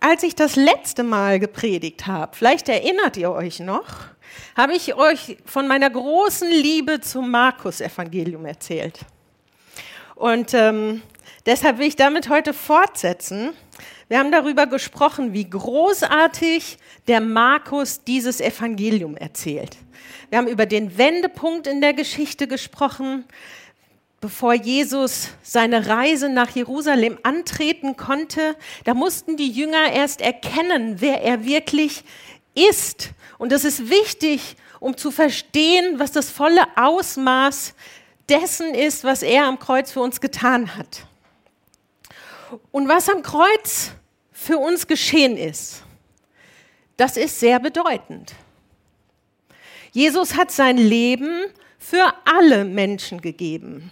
als ich das letzte Mal gepredigt habe, vielleicht erinnert ihr euch noch, habe ich euch von meiner großen Liebe zum Markus-Evangelium erzählt. Und ähm, deshalb will ich damit heute fortsetzen. Wir haben darüber gesprochen, wie großartig der Markus dieses Evangelium erzählt. Wir haben über den Wendepunkt in der Geschichte gesprochen, bevor Jesus seine Reise nach Jerusalem antreten konnte, da mussten die Jünger erst erkennen, wer er wirklich ist. Und das ist wichtig, um zu verstehen, was das volle Ausmaß dessen ist, was er am Kreuz für uns getan hat. Und was am Kreuz für uns geschehen ist, das ist sehr bedeutend. Jesus hat sein Leben für alle Menschen gegeben.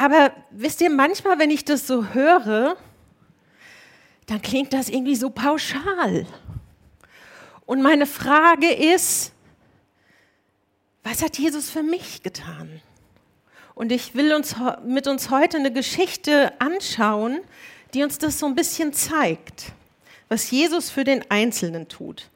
Aber wisst ihr, manchmal, wenn ich das so höre, dann klingt das irgendwie so pauschal. Und meine Frage ist, was hat Jesus für mich getan? Und ich will uns mit uns heute eine Geschichte anschauen, die uns das so ein bisschen zeigt, was Jesus für den Einzelnen tut.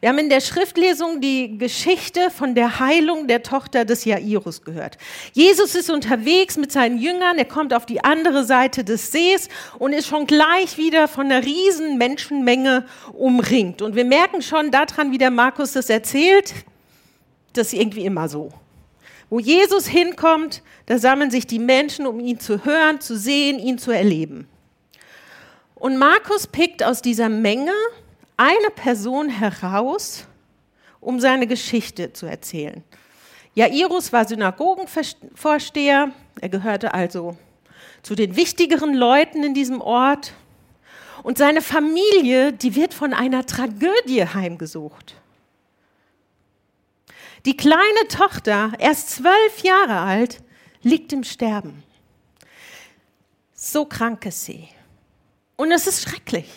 Wir haben in der Schriftlesung die Geschichte von der Heilung der Tochter des Jairus gehört. Jesus ist unterwegs mit seinen Jüngern, er kommt auf die andere Seite des Sees und ist schon gleich wieder von einer riesen Menschenmenge umringt. Und wir merken schon daran, wie der Markus das erzählt, das ist irgendwie immer so. Wo Jesus hinkommt, da sammeln sich die Menschen, um ihn zu hören, zu sehen, ihn zu erleben. Und Markus pickt aus dieser Menge eine Person heraus, um seine Geschichte zu erzählen. Jairus war Synagogenvorsteher, er gehörte also zu den wichtigeren Leuten in diesem Ort. Und seine Familie, die wird von einer Tragödie heimgesucht. Die kleine Tochter, erst zwölf Jahre alt, liegt im Sterben. So krank ist sie. Und es ist schrecklich.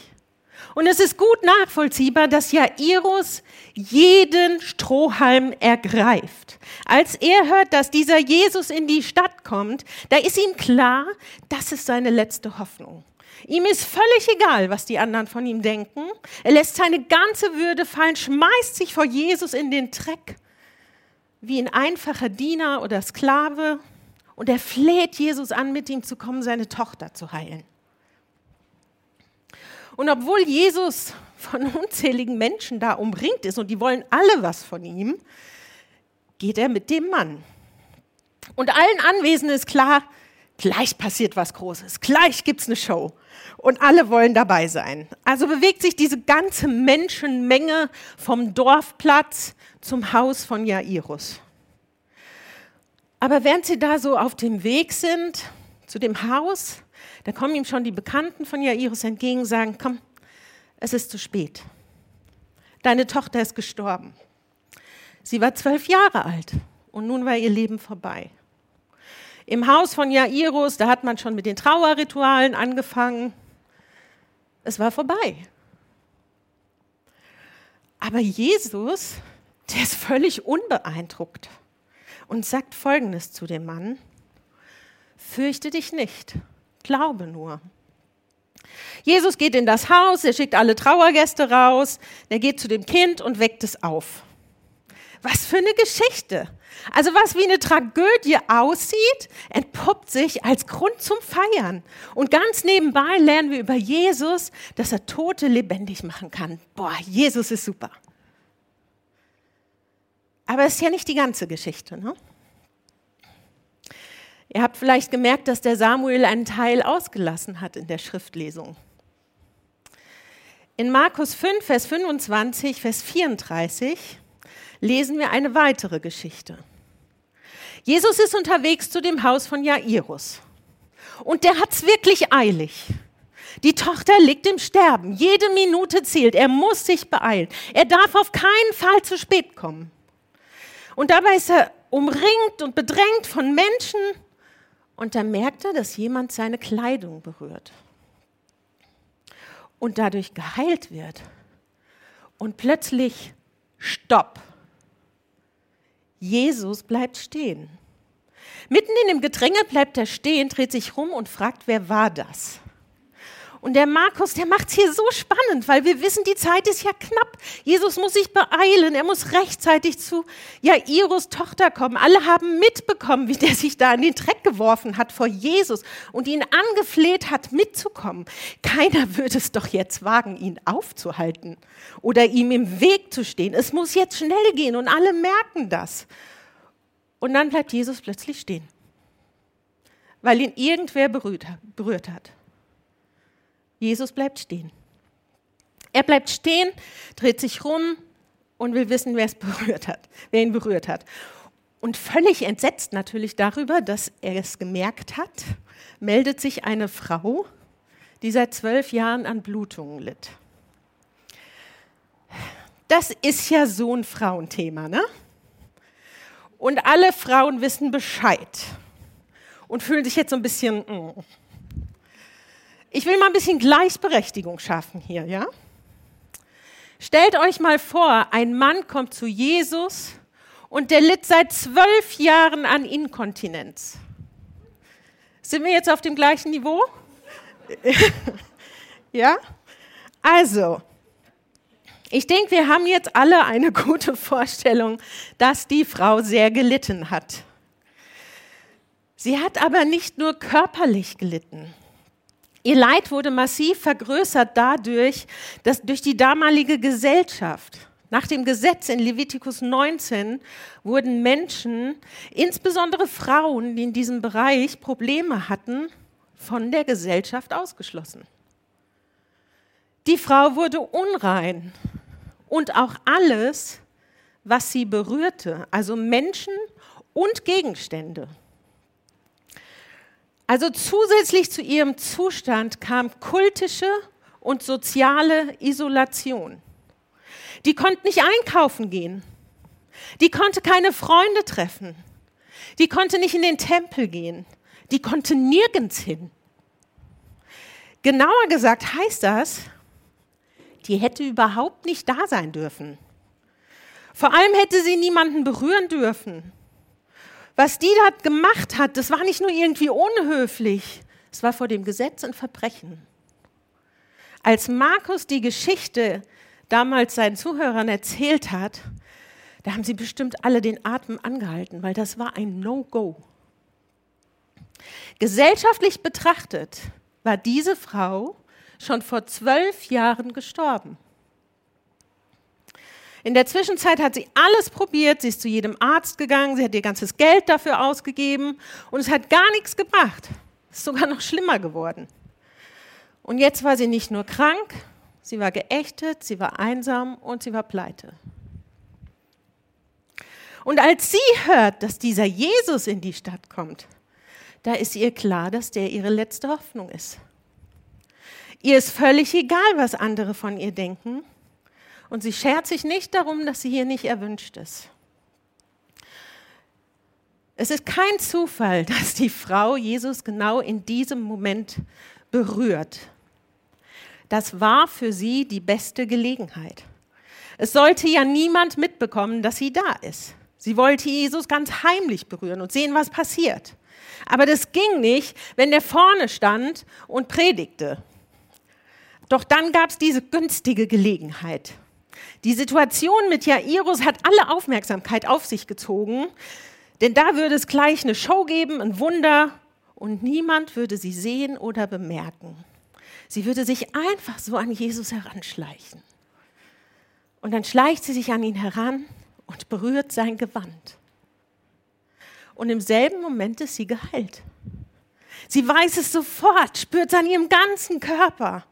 Und es ist gut nachvollziehbar, dass Jairus jeden Strohhalm ergreift. Als er hört, dass dieser Jesus in die Stadt kommt, da ist ihm klar, das ist seine letzte Hoffnung. Ihm ist völlig egal, was die anderen von ihm denken. Er lässt seine ganze Würde fallen, schmeißt sich vor Jesus in den Dreck, wie ein einfacher Diener oder Sklave. Und er fleht Jesus an, mit ihm zu kommen, seine Tochter zu heilen. Und obwohl Jesus von unzähligen Menschen da umringt ist und die wollen alle was von ihm, geht er mit dem Mann. Und allen Anwesenden ist klar, gleich passiert was Großes, gleich gibt es eine Show und alle wollen dabei sein. Also bewegt sich diese ganze Menschenmenge vom Dorfplatz zum Haus von Jairus. Aber während sie da so auf dem Weg sind zu dem Haus, da kommen ihm schon die Bekannten von Jairus entgegen, sagen, komm, es ist zu spät. Deine Tochter ist gestorben. Sie war zwölf Jahre alt und nun war ihr Leben vorbei. Im Haus von Jairus, da hat man schon mit den Trauerritualen angefangen. Es war vorbei. Aber Jesus, der ist völlig unbeeindruckt und sagt Folgendes zu dem Mann, fürchte dich nicht, Glaube nur. Jesus geht in das Haus, er schickt alle Trauergäste raus, er geht zu dem Kind und weckt es auf. Was für eine Geschichte. Also was wie eine Tragödie aussieht, entpuppt sich als Grund zum Feiern. Und ganz nebenbei lernen wir über Jesus, dass er Tote lebendig machen kann. Boah, Jesus ist super. Aber es ist ja nicht die ganze Geschichte. Ne? Ihr habt vielleicht gemerkt, dass der Samuel einen Teil ausgelassen hat in der Schriftlesung. In Markus 5, Vers 25, Vers 34 lesen wir eine weitere Geschichte. Jesus ist unterwegs zu dem Haus von Jairus. Und der hat es wirklich eilig. Die Tochter liegt im Sterben. Jede Minute zählt. Er muss sich beeilen. Er darf auf keinen Fall zu spät kommen. Und dabei ist er umringt und bedrängt von Menschen, und da merkt er, dass jemand seine Kleidung berührt und dadurch geheilt wird. Und plötzlich, stopp. Jesus bleibt stehen. Mitten in dem Gedränge bleibt er stehen, dreht sich rum und fragt, wer war das? Und der Markus, der macht es hier so spannend, weil wir wissen, die Zeit ist ja knapp. Jesus muss sich beeilen, er muss rechtzeitig zu Jairus Tochter kommen. Alle haben mitbekommen, wie der sich da in den Dreck geworfen hat vor Jesus und ihn angefleht hat, mitzukommen. Keiner würde es doch jetzt wagen, ihn aufzuhalten oder ihm im Weg zu stehen. Es muss jetzt schnell gehen und alle merken das. Und dann bleibt Jesus plötzlich stehen, weil ihn irgendwer berührt hat. Jesus bleibt stehen. Er bleibt stehen, dreht sich rum und will wissen, wer es berührt hat, wer ihn berührt hat. Und völlig entsetzt natürlich darüber, dass er es gemerkt hat, meldet sich eine Frau, die seit zwölf Jahren an Blutungen litt. Das ist ja so ein Frauenthema, ne? Und alle Frauen wissen Bescheid und fühlen sich jetzt so ein bisschen, mm, ich will mal ein bisschen Gleichberechtigung schaffen hier, ja? Stellt euch mal vor, ein Mann kommt zu Jesus und der litt seit zwölf Jahren an Inkontinenz. Sind wir jetzt auf dem gleichen Niveau? ja? Also, ich denke, wir haben jetzt alle eine gute Vorstellung, dass die Frau sehr gelitten hat. Sie hat aber nicht nur körperlich gelitten. Ihr Leid wurde massiv vergrößert dadurch, dass durch die damalige Gesellschaft, nach dem Gesetz in Levitikus 19, wurden Menschen, insbesondere Frauen, die in diesem Bereich Probleme hatten, von der Gesellschaft ausgeschlossen. Die Frau wurde unrein und auch alles, was sie berührte, also Menschen und Gegenstände. Also zusätzlich zu ihrem Zustand kam kultische und soziale Isolation. Die konnte nicht einkaufen gehen. Die konnte keine Freunde treffen. Die konnte nicht in den Tempel gehen. Die konnte nirgends hin. Genauer gesagt heißt das, die hätte überhaupt nicht da sein dürfen. Vor allem hätte sie niemanden berühren dürfen. Was die da gemacht hat, das war nicht nur irgendwie unhöflich, es war vor dem Gesetz ein Verbrechen. Als Markus die Geschichte damals seinen Zuhörern erzählt hat, da haben sie bestimmt alle den Atem angehalten, weil das war ein No-Go. Gesellschaftlich betrachtet war diese Frau schon vor zwölf Jahren gestorben. In der Zwischenzeit hat sie alles probiert, sie ist zu jedem Arzt gegangen, sie hat ihr ganzes Geld dafür ausgegeben und es hat gar nichts gebracht. Es ist sogar noch schlimmer geworden. Und jetzt war sie nicht nur krank, sie war geächtet, sie war einsam und sie war pleite. Und als sie hört, dass dieser Jesus in die Stadt kommt, da ist ihr klar, dass der ihre letzte Hoffnung ist. Ihr ist völlig egal, was andere von ihr denken. Und sie schert sich nicht darum, dass sie hier nicht erwünscht ist. Es ist kein Zufall, dass die Frau Jesus genau in diesem Moment berührt. Das war für sie die beste Gelegenheit. Es sollte ja niemand mitbekommen, dass sie da ist. Sie wollte Jesus ganz heimlich berühren und sehen, was passiert. Aber das ging nicht, wenn der vorne stand und predigte. Doch dann gab es diese günstige Gelegenheit. Die Situation mit Jairus hat alle Aufmerksamkeit auf sich gezogen, denn da würde es gleich eine Show geben, ein Wunder, und niemand würde sie sehen oder bemerken. Sie würde sich einfach so an Jesus heranschleichen. Und dann schleicht sie sich an ihn heran und berührt sein Gewand. Und im selben Moment ist sie geheilt. Sie weiß es sofort, spürt es an ihrem ganzen Körper.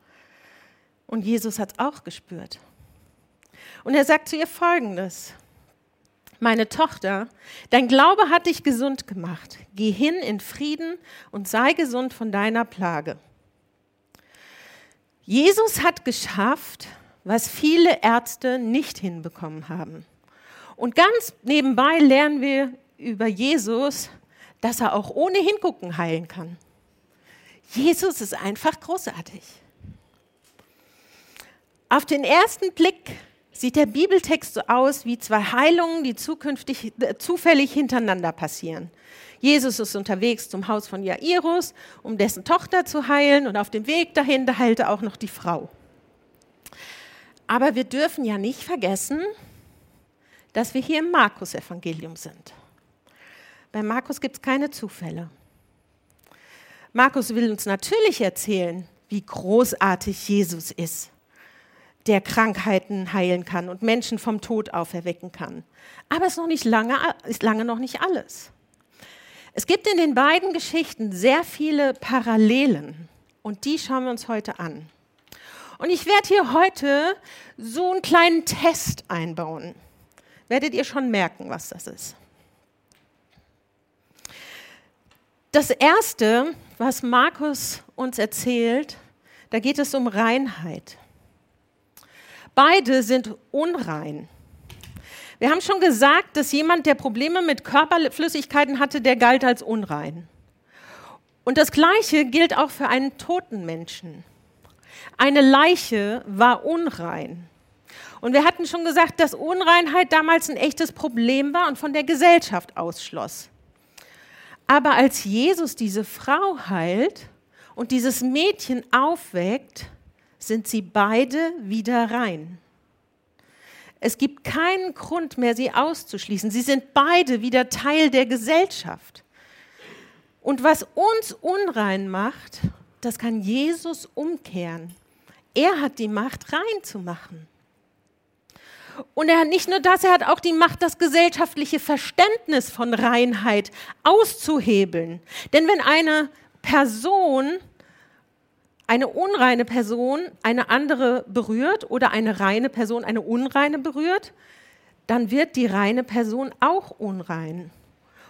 Und Jesus hat es auch gespürt. Und er sagt zu ihr Folgendes. Meine Tochter, dein Glaube hat dich gesund gemacht. Geh hin in Frieden und sei gesund von deiner Plage. Jesus hat geschafft, was viele Ärzte nicht hinbekommen haben. Und ganz nebenbei lernen wir über Jesus, dass er auch ohne Hingucken heilen kann. Jesus ist einfach großartig. Auf den ersten Blick sieht der Bibeltext so aus wie zwei Heilungen, die zukünftig, äh, zufällig hintereinander passieren. Jesus ist unterwegs zum Haus von Jairus, um dessen Tochter zu heilen und auf dem Weg dahin, da heilte auch noch die Frau. Aber wir dürfen ja nicht vergessen, dass wir hier im Markus-Evangelium sind. Bei Markus gibt es keine Zufälle. Markus will uns natürlich erzählen, wie großartig Jesus ist, der Krankheiten heilen kann und Menschen vom Tod auferwecken kann. Aber es ist, noch nicht lange, ist lange noch nicht alles. Es gibt in den beiden Geschichten sehr viele Parallelen und die schauen wir uns heute an. Und ich werde hier heute so einen kleinen Test einbauen. Werdet ihr schon merken, was das ist. Das Erste, was Markus uns erzählt, da geht es um Reinheit. Beide sind unrein. Wir haben schon gesagt, dass jemand, der Probleme mit Körperflüssigkeiten hatte, der galt als unrein. Und das Gleiche gilt auch für einen toten Menschen. Eine Leiche war unrein. Und wir hatten schon gesagt, dass Unreinheit damals ein echtes Problem war und von der Gesellschaft ausschloss. Aber als Jesus diese Frau heilt und dieses Mädchen aufweckt, sind sie beide wieder rein. Es gibt keinen Grund mehr, sie auszuschließen. Sie sind beide wieder Teil der Gesellschaft. Und was uns unrein macht, das kann Jesus umkehren. Er hat die Macht, rein zu machen. Und er hat nicht nur das, er hat auch die Macht, das gesellschaftliche Verständnis von Reinheit auszuhebeln. Denn wenn eine Person, eine unreine Person, eine andere berührt oder eine reine Person eine unreine berührt, dann wird die reine Person auch unrein.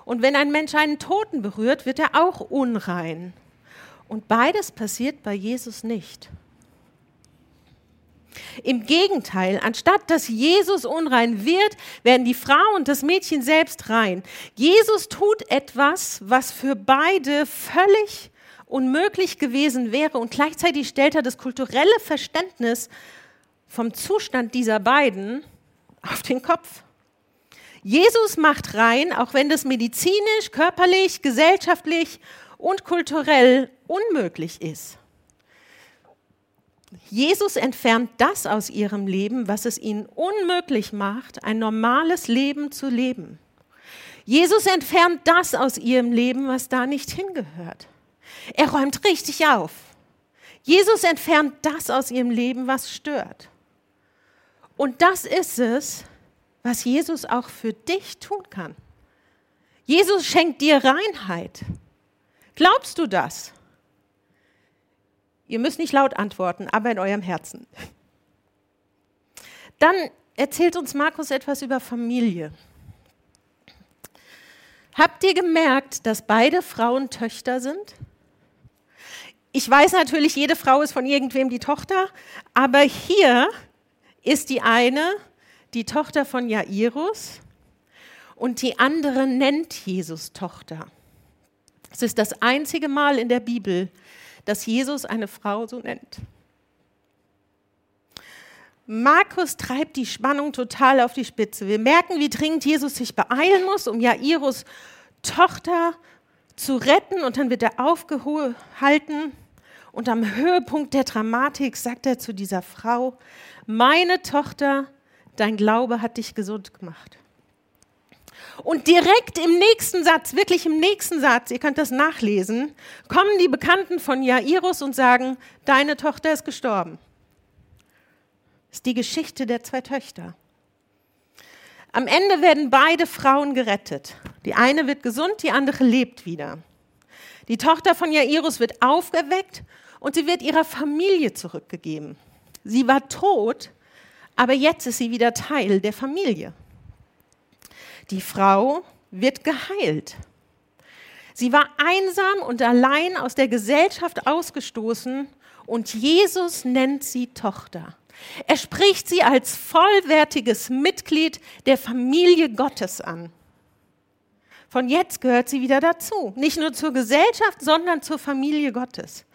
Und wenn ein Mensch einen Toten berührt, wird er auch unrein. Und beides passiert bei Jesus nicht. Im Gegenteil, anstatt dass Jesus unrein wird, werden die Frau und das Mädchen selbst rein. Jesus tut etwas, was für beide völlig unmöglich gewesen wäre und gleichzeitig stellt er das kulturelle Verständnis vom Zustand dieser beiden auf den Kopf. Jesus macht rein, auch wenn das medizinisch, körperlich, gesellschaftlich und kulturell unmöglich ist. Jesus entfernt das aus ihrem Leben, was es ihnen unmöglich macht, ein normales Leben zu leben. Jesus entfernt das aus ihrem Leben, was da nicht hingehört. Er räumt richtig auf. Jesus entfernt das aus ihrem Leben, was stört. Und das ist es, was Jesus auch für dich tun kann. Jesus schenkt dir Reinheit. Glaubst du das? Ihr müsst nicht laut antworten, aber in eurem Herzen. Dann erzählt uns Markus etwas über Familie. Habt ihr gemerkt, dass beide Frauen Töchter sind? Ich weiß natürlich, jede Frau ist von irgendwem die Tochter, aber hier ist die eine die Tochter von Jairus und die andere nennt Jesus Tochter. Es ist das einzige Mal in der Bibel, dass Jesus eine Frau so nennt. Markus treibt die Spannung total auf die Spitze. Wir merken, wie dringend Jesus sich beeilen muss, um Jairus Tochter zu retten und dann wird er aufgehalten und am Höhepunkt der Dramatik sagt er zu dieser Frau, meine Tochter, dein Glaube hat dich gesund gemacht. Und direkt im nächsten Satz, wirklich im nächsten Satz, ihr könnt das nachlesen, kommen die Bekannten von Jairus und sagen, deine Tochter ist gestorben. Das ist die Geschichte der zwei Töchter. Am Ende werden beide Frauen gerettet. Die eine wird gesund, die andere lebt wieder. Die Tochter von Jairus wird aufgeweckt und sie wird ihrer Familie zurückgegeben. Sie war tot, aber jetzt ist sie wieder Teil der Familie. Die Frau wird geheilt. Sie war einsam und allein aus der Gesellschaft ausgestoßen und Jesus nennt sie Tochter. Er spricht sie als vollwertiges Mitglied der Familie Gottes an. Von jetzt gehört sie wieder dazu, nicht nur zur Gesellschaft, sondern zur Familie Gottes.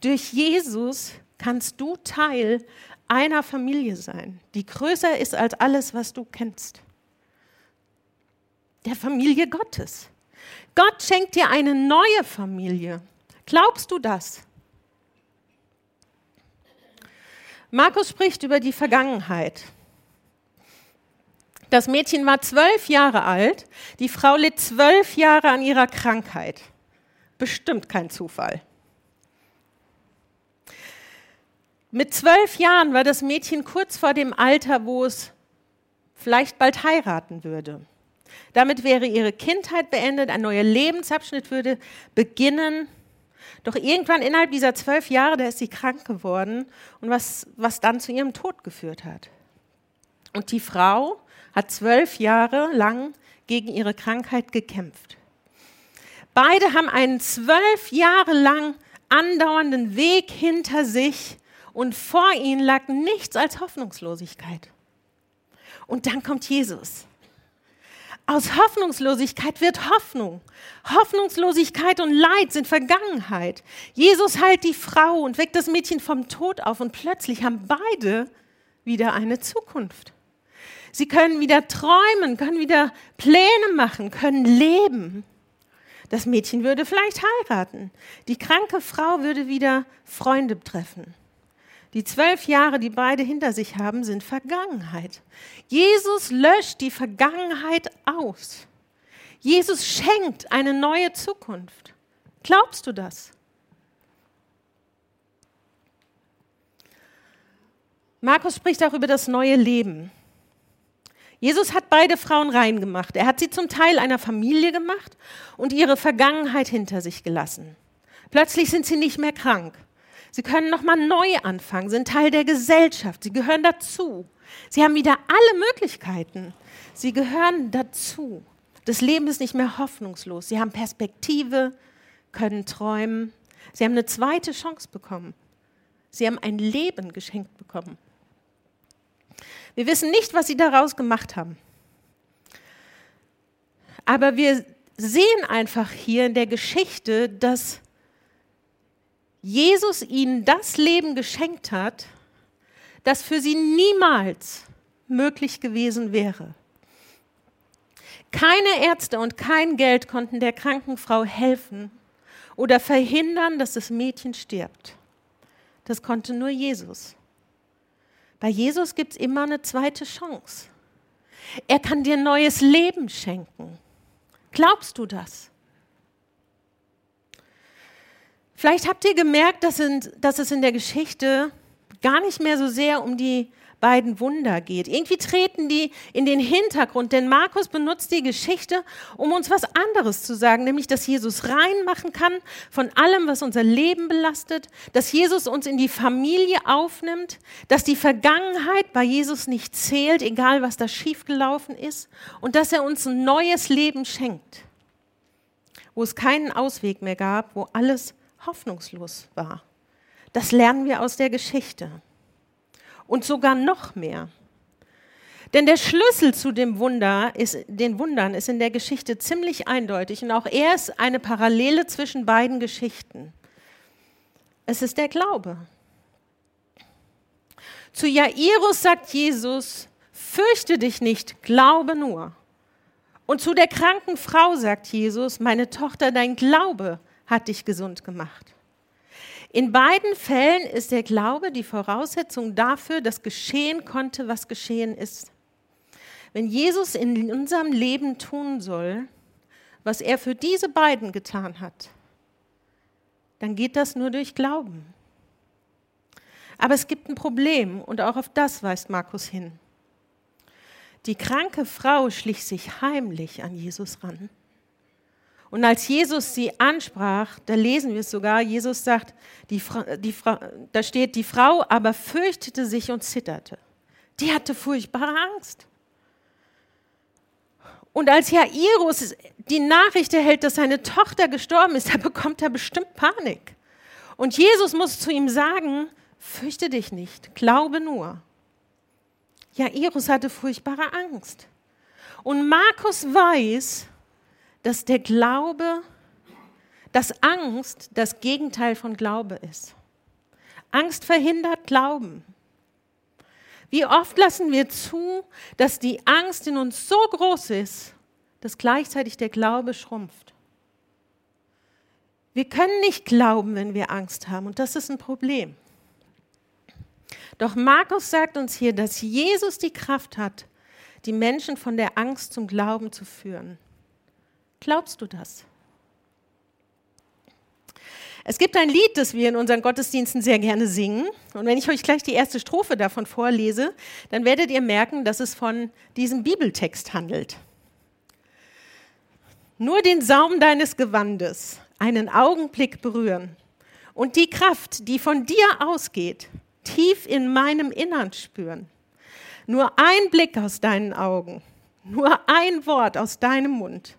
Durch Jesus kannst du Teil einer Familie sein, die größer ist als alles, was du kennst der Familie Gottes. Gott schenkt dir eine neue Familie. Glaubst du das? Markus spricht über die Vergangenheit. Das Mädchen war zwölf Jahre alt, die Frau litt zwölf Jahre an ihrer Krankheit. Bestimmt kein Zufall. Mit zwölf Jahren war das Mädchen kurz vor dem Alter, wo es vielleicht bald heiraten würde. Damit wäre ihre Kindheit beendet, ein neuer Lebensabschnitt würde beginnen. Doch irgendwann innerhalb dieser zwölf Jahre, da ist sie krank geworden und was, was dann zu ihrem Tod geführt hat. Und die Frau hat zwölf Jahre lang gegen ihre Krankheit gekämpft. Beide haben einen zwölf Jahre lang andauernden Weg hinter sich und vor ihnen lag nichts als Hoffnungslosigkeit. Und dann kommt Jesus. Aus Hoffnungslosigkeit wird Hoffnung. Hoffnungslosigkeit und Leid sind Vergangenheit. Jesus heilt die Frau und weckt das Mädchen vom Tod auf und plötzlich haben beide wieder eine Zukunft. Sie können wieder träumen, können wieder Pläne machen, können leben. Das Mädchen würde vielleicht heiraten. Die kranke Frau würde wieder Freunde treffen. Die zwölf Jahre, die beide hinter sich haben, sind Vergangenheit. Jesus löscht die Vergangenheit aus. Jesus schenkt eine neue Zukunft. Glaubst du das? Markus spricht auch über das neue Leben. Jesus hat beide Frauen rein gemacht. Er hat sie zum Teil einer Familie gemacht und ihre Vergangenheit hinter sich gelassen. Plötzlich sind sie nicht mehr krank. Sie können nochmal neu anfangen, sind Teil der Gesellschaft. Sie gehören dazu. Sie haben wieder alle Möglichkeiten. Sie gehören dazu. Das Leben ist nicht mehr hoffnungslos. Sie haben Perspektive, können träumen. Sie haben eine zweite Chance bekommen. Sie haben ein Leben geschenkt bekommen. Wir wissen nicht, was sie daraus gemacht haben. Aber wir sehen einfach hier in der Geschichte, dass Jesus ihnen das Leben geschenkt hat, das für sie niemals möglich gewesen wäre. Keine Ärzte und kein Geld konnten der kranken Frau helfen oder verhindern, dass das Mädchen stirbt. Das konnte nur Jesus. Bei Jesus gibt es immer eine zweite Chance. Er kann dir neues Leben schenken. Glaubst du das? Vielleicht habt ihr gemerkt, dass, es in der Geschichte gar nicht mehr so sehr um die beiden Wunder geht. Irgendwie treten die in den Hintergrund, denn Markus benutzt die Geschichte, um uns was anderes zu sagen, nämlich, dass Jesus reinmachen kann von allem, was unser Leben belastet, dass Jesus uns in die Familie aufnimmt, dass die Vergangenheit bei Jesus nicht zählt, egal was da schiefgelaufen ist, und dass er uns ein neues Leben schenkt, wo es keinen Ausweg mehr gab, wo alles hoffnungslos war. Das lernen wir aus der Geschichte und sogar noch mehr. Denn der Schlüssel zu dem Wunder ist, den Wundern ist in der Geschichte ziemlich eindeutig und auch er ist eine Parallele zwischen beiden Geschichten. Es ist der Glaube. Zu Jairus sagt Jesus, fürchte dich nicht, glaube nur. Und zu der kranken Frau sagt Jesus, meine Tochter, dein Glaube hat dich gesund gemacht. In beiden Fällen ist der Glaube die Voraussetzung dafür, dass geschehen konnte, was geschehen ist. Wenn Jesus in unserem Leben tun soll, was er für diese beiden getan hat, dann geht das nur durch Glauben. Aber es gibt ein Problem und auch auf das weist Markus hin. Die kranke Frau schlich sich heimlich an Jesus ran. Und als Jesus sie ansprach, da lesen wir es sogar, Jesus sagt, die Frau, die Frau, da steht, die Frau aber fürchtete sich und zitterte. Die hatte furchtbare Angst. Und als Jairus die Nachricht erhält, dass seine Tochter gestorben ist, da bekommt er bestimmt Panik. Und Jesus muss zu ihm sagen, fürchte dich nicht, glaube nur. Jairus hatte furchtbare Angst. Und Markus weiß, dass der Glaube, dass Angst das Gegenteil von Glaube ist. Angst verhindert Glauben. Wie oft lassen wir zu, dass die Angst in uns so groß ist, dass gleichzeitig der Glaube schrumpft. Wir können nicht glauben, wenn wir Angst haben und das ist ein Problem. Doch Markus sagt uns hier, dass Jesus die Kraft hat, die Menschen von der Angst zum Glauben zu führen. Glaubst du das? Es gibt ein Lied, das wir in unseren Gottesdiensten sehr gerne singen. Und wenn ich euch gleich die erste Strophe davon vorlese, dann werdet ihr merken, dass es von diesem Bibeltext handelt. Nur den Saum deines Gewandes einen Augenblick berühren und die Kraft, die von dir ausgeht, tief in meinem Innern spüren. Nur ein Blick aus deinen Augen, nur ein Wort aus deinem Mund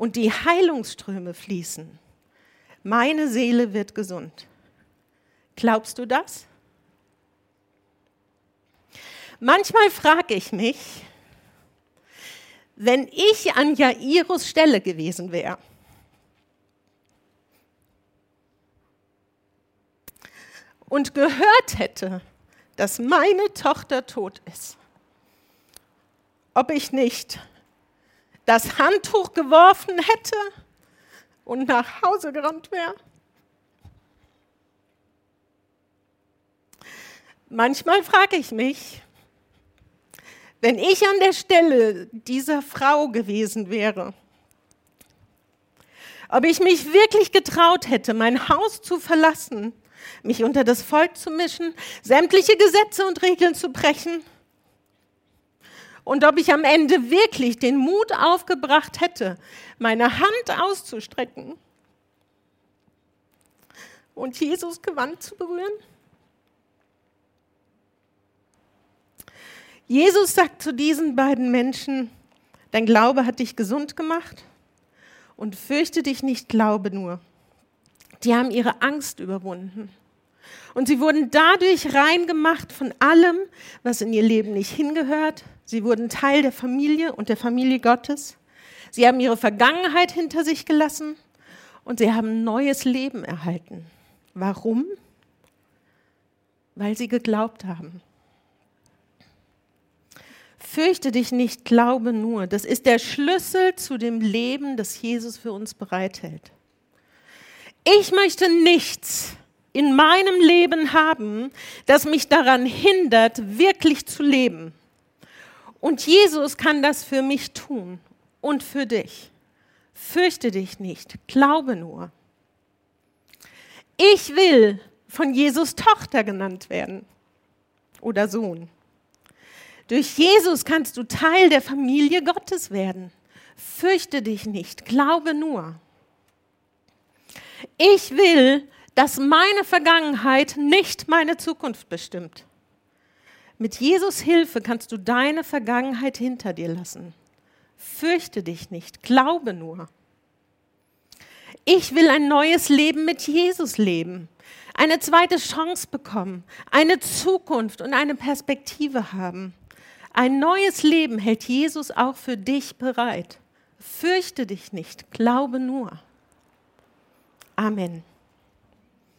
und die Heilungsströme fließen meine Seele wird gesund. Glaubst du das? Manchmal frage ich mich, wenn ich an Jairus Stelle gewesen wäre, und gehört hätte, dass meine Tochter tot ist, ob ich nicht das Handtuch geworfen hätte und nach Hause gerannt wäre. Manchmal frage ich mich, wenn ich an der Stelle dieser Frau gewesen wäre, ob ich mich wirklich getraut hätte, mein Haus zu verlassen, mich unter das Volk zu mischen, sämtliche Gesetze und Regeln zu brechen und ob ich am Ende wirklich den Mut aufgebracht hätte, meine Hand auszustrecken und Jesus Gewand zu berühren? Jesus sagt zu diesen beiden Menschen, dein Glaube hat dich gesund gemacht und fürchte dich nicht, glaube nur. Die haben ihre Angst überwunden. Und sie wurden dadurch rein gemacht von allem, was in ihr Leben nicht hingehört. Sie wurden Teil der Familie und der Familie Gottes. Sie haben ihre Vergangenheit hinter sich gelassen und sie haben neues Leben erhalten. Warum? Weil sie geglaubt haben. Fürchte dich nicht, glaube nur. Das ist der Schlüssel zu dem Leben, das Jesus für uns bereithält. Ich möchte nichts in meinem Leben haben, das mich daran hindert, wirklich zu leben. Und Jesus kann das für mich tun und für dich. Fürchte dich nicht, glaube nur. Ich will von Jesus Tochter genannt werden oder Sohn. Durch Jesus kannst du Teil der Familie Gottes werden. Fürchte dich nicht, glaube nur. Ich will dass meine Vergangenheit nicht meine Zukunft bestimmt. Mit Jesus Hilfe kannst du deine Vergangenheit hinter dir lassen. Fürchte dich nicht, glaube nur. Ich will ein neues Leben mit Jesus leben, eine zweite Chance bekommen, eine Zukunft und eine Perspektive haben. Ein neues Leben hält Jesus auch für dich bereit. Fürchte dich nicht, glaube nur. Amen.